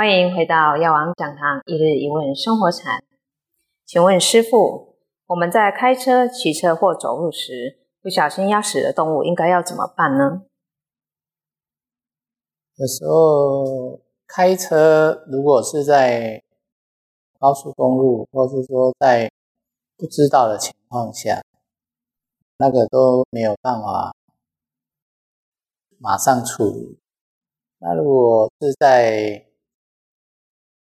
欢迎回到药王讲堂一日一问生活禅。请问师傅，我们在开车、骑车或走路时，不小心压死了动物，应该要怎么办呢？有时候开车，如果是在高速公路，或是说在不知道的情况下，那个都没有办法马上处理。那如果是在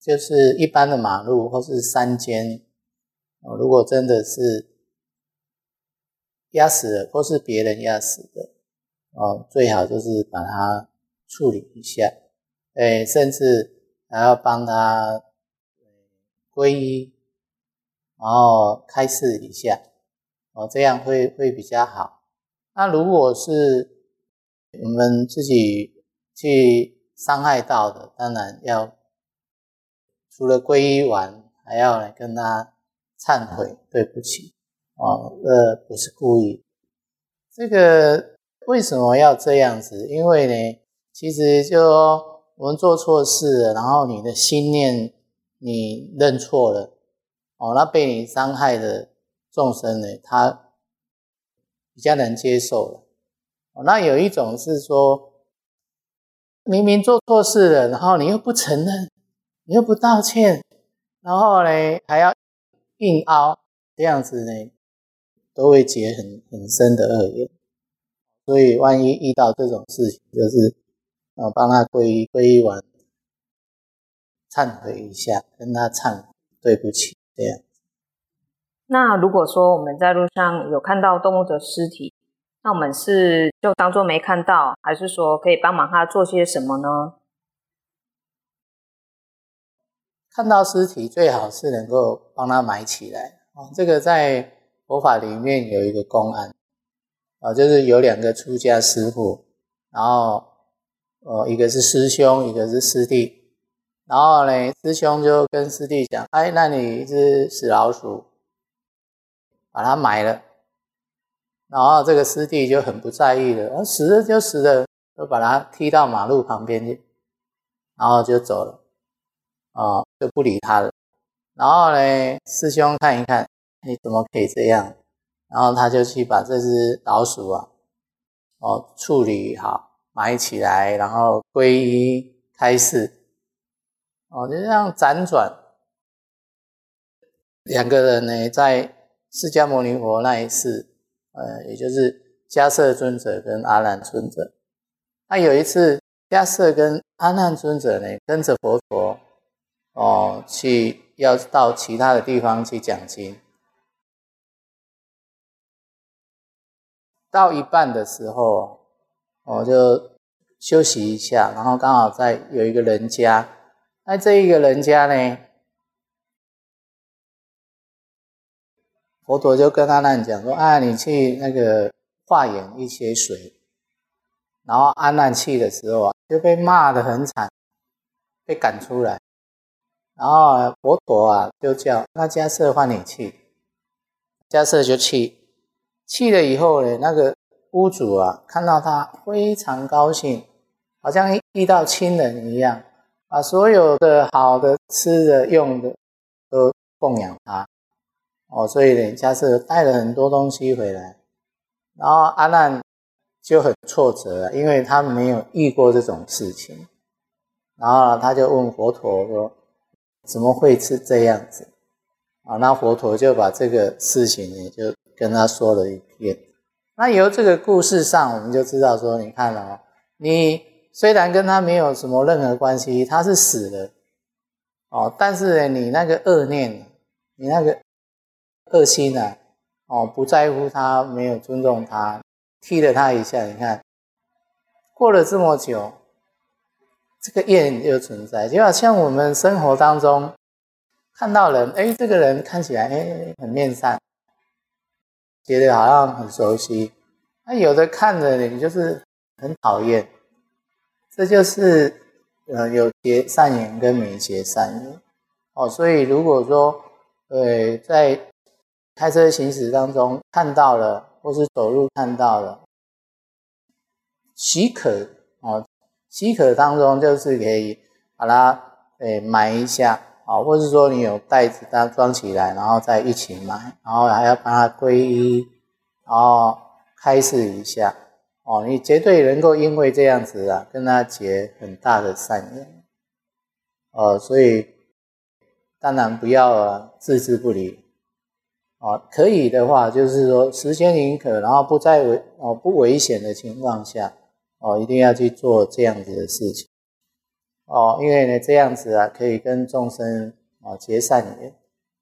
就是一般的马路或是山间，哦，如果真的是压死了，或是别人压死的，哦，最好就是把它处理一下，哎，甚至还要帮他皈依，然后开示一下，哦，这样会会比较好。那如果是我们自己去伤害到的，当然要除了皈依完，还要来跟他忏悔，对不起，哦，呃不是故意。这个为什么要这样子？因为呢，其实就我们做错事了，然后你的心念你认错了，哦，那被你伤害的众生呢，他比较能接受了。哦那有一种是说，明明做错事了，然后你又不承认，你又不道歉，然后呢还要硬凹，这样子呢，都会结很很深的恶缘。所以万一遇到这种事情，就是啊帮他皈依，皈依完忏悔一下，跟他忏对不起，这样。那如果说我们在路上有看到动物的尸体，那我们是就当做没看到，还是说可以帮忙他做些什么呢？看到尸体最好是能够帮他埋起来。啊，这个在佛法里面有一个公案。啊，就是有两个出家师傅，然后呃一个是师兄，一个是师弟，然后呢师兄就跟师弟讲，哎，那你一只死老鼠，把它埋了。然后这个师弟就很不在意了，啊死了就死了，就把他踢到马路旁边去，然后就走了，啊，就不理他了。然后呢，师兄看一看，你怎么可以这样？然后他就去把这只老鼠啊，哦，处理好，埋起来，然后皈依开示，哦，就这样辗转。两个人呢，在释迦牟尼佛那一世。呃，也就是迦摄尊者跟阿难尊者，那有一次，迦摄跟阿难尊者呢，跟着佛陀哦，去要到其他的地方去讲经，到一半的时候，我就休息一下，然后刚好在有一个人家，那这一个人家呢？佛陀就跟阿难讲说：“啊，你去那个化缘一些水。”然后阿难去的时候啊，就被骂得很惨，被赶出来。然后佛陀啊，就叫那迦舍换你去。迦舍就去，去了以后呢，那个屋主啊，看到他非常高兴，好像遇到亲人一样，把所有的好的吃的用的都供养他。哦，所以呢，迦是带了很多东西回来，然后阿难就很挫折，因为他没有遇过这种事情，然后他就问佛陀说：“怎么会是这样子？”啊，那佛陀就把这个事情呢，就跟他说了一遍。那由这个故事上，我们就知道说，你看哦，你虽然跟他没有什么任何关系，他是死了，哦，但是呢，你那个恶念，你那个。恶心啊！哦，不在乎他，没有尊重他，踢了他一下。你看，过了这么久，这个厌又存在。就好像我们生活当中看到人，哎，这个人看起来哎很面善，觉得好像很熟悉。那有的看着你就是很讨厌，这就是呃有结善缘跟没结善缘。哦，所以如果说对在开车行驶当中看到了，或是走路看到了，许可，许可当中就是可以把它诶埋一下啊，或者是说你有袋子它装起来，然后再一起埋，然后还要把它归依，然后开示一下哦，你绝对能够因为这样子啊，跟他结很大的善缘，呃，所以当然不要啊置之不理。哦，可以的话，就是说时间宁可，然后不在危哦不危险的情况下，哦一定要去做这样子的事情，哦，因为呢这样子啊可以跟众生啊结善缘，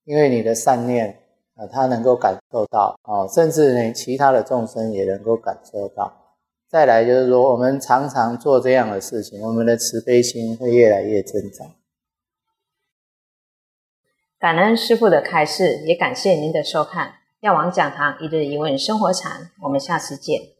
因为你的善念啊他能够感受到哦，甚至呢其他的众生也能够感受到。再来就是说，我们常常做这样的事情，我们的慈悲心会越来越增长。感恩师父的开示，也感谢您的收看。药王讲堂一日一问生活禅，我们下次见。